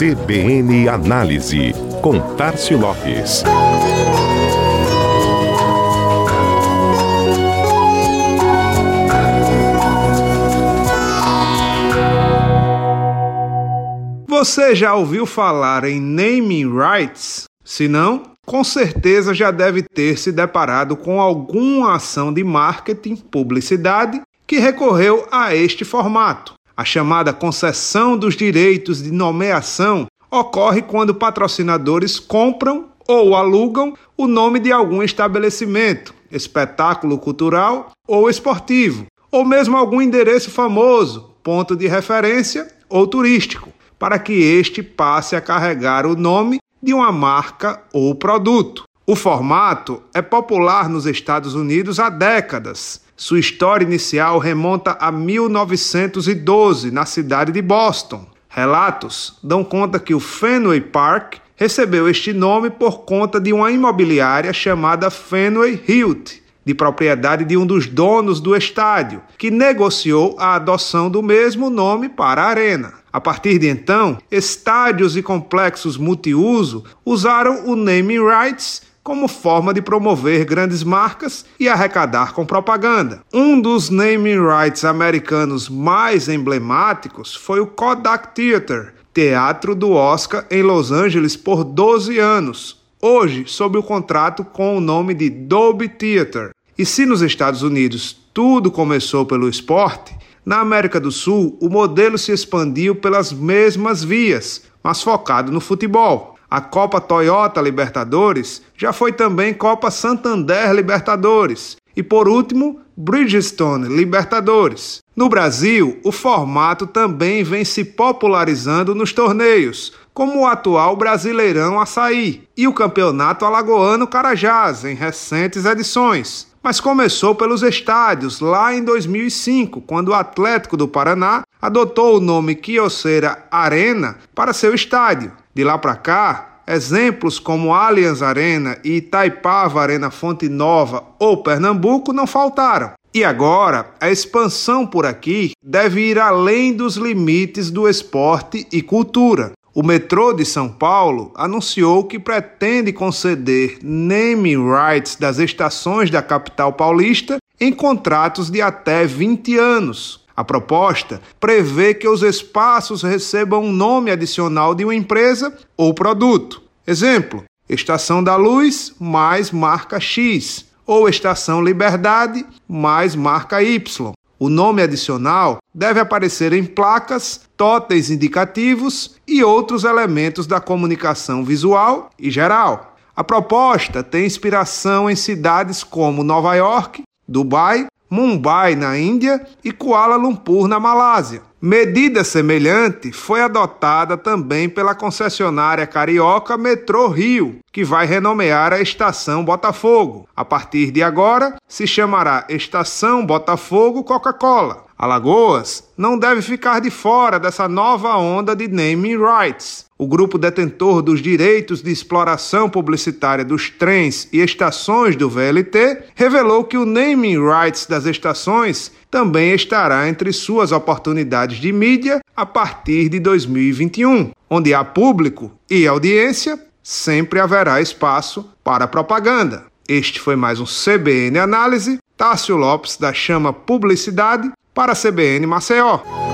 CBN Análise, com Tarcio Lopes. Você já ouviu falar em naming rights? Se não, com certeza já deve ter se deparado com alguma ação de marketing, publicidade, que recorreu a este formato. A chamada concessão dos direitos de nomeação ocorre quando patrocinadores compram ou alugam o nome de algum estabelecimento, espetáculo cultural ou esportivo, ou mesmo algum endereço famoso, ponto de referência ou turístico, para que este passe a carregar o nome de uma marca ou produto. O formato é popular nos Estados Unidos há décadas sua história inicial remonta a 1912, na cidade de Boston. Relatos dão conta que o Fenway Park recebeu este nome por conta de uma imobiliária chamada Fenway Hilt, de propriedade de um dos donos do estádio, que negociou a adoção do mesmo nome para a arena. A partir de então, estádios e complexos multiuso usaram o naming rights como forma de promover grandes marcas e arrecadar com propaganda. Um dos naming rights americanos mais emblemáticos foi o Kodak Theater, teatro do Oscar em Los Angeles por 12 anos, hoje sob o contrato com o nome de Dolby Theater. E se nos Estados Unidos tudo começou pelo esporte, na América do Sul o modelo se expandiu pelas mesmas vias, mas focado no futebol. A Copa Toyota Libertadores já foi também Copa Santander Libertadores e, por último, Bridgestone Libertadores. No Brasil, o formato também vem se popularizando nos torneios, como o atual Brasileirão Açaí e o Campeonato Alagoano Carajás, em recentes edições. Mas começou pelos estádios lá em 2005, quando o Atlético do Paraná adotou o nome Quioceira Arena para seu estádio. De lá para cá, exemplos como Allianz Arena e Itaipava Arena Fonte Nova ou Pernambuco não faltaram. E agora, a expansão por aqui deve ir além dos limites do esporte e cultura. O metrô de São Paulo anunciou que pretende conceder naming rights das estações da capital paulista em contratos de até 20 anos, a proposta prevê que os espaços recebam um nome adicional de uma empresa ou produto. Exemplo: Estação da Luz mais marca X, ou Estação Liberdade mais marca Y. O nome adicional deve aparecer em placas, totens indicativos e outros elementos da comunicação visual e geral. A proposta tem inspiração em cidades como Nova York, Dubai Mumbai, na Índia, e Kuala Lumpur, na Malásia. Medida semelhante foi adotada também pela concessionária carioca Metrô Rio, que vai renomear a estação Botafogo. A partir de agora, se chamará Estação Botafogo Coca-Cola. Alagoas não deve ficar de fora dessa nova onda de naming rights. O grupo detentor dos direitos de exploração publicitária dos trens e estações do VLT revelou que o naming rights das estações também estará entre suas oportunidades de mídia a partir de 2021, onde há público e audiência, sempre haverá espaço para propaganda. Este foi mais um CBN Análise. Tássio Lopes da Chama Publicidade para a CBN Maceió.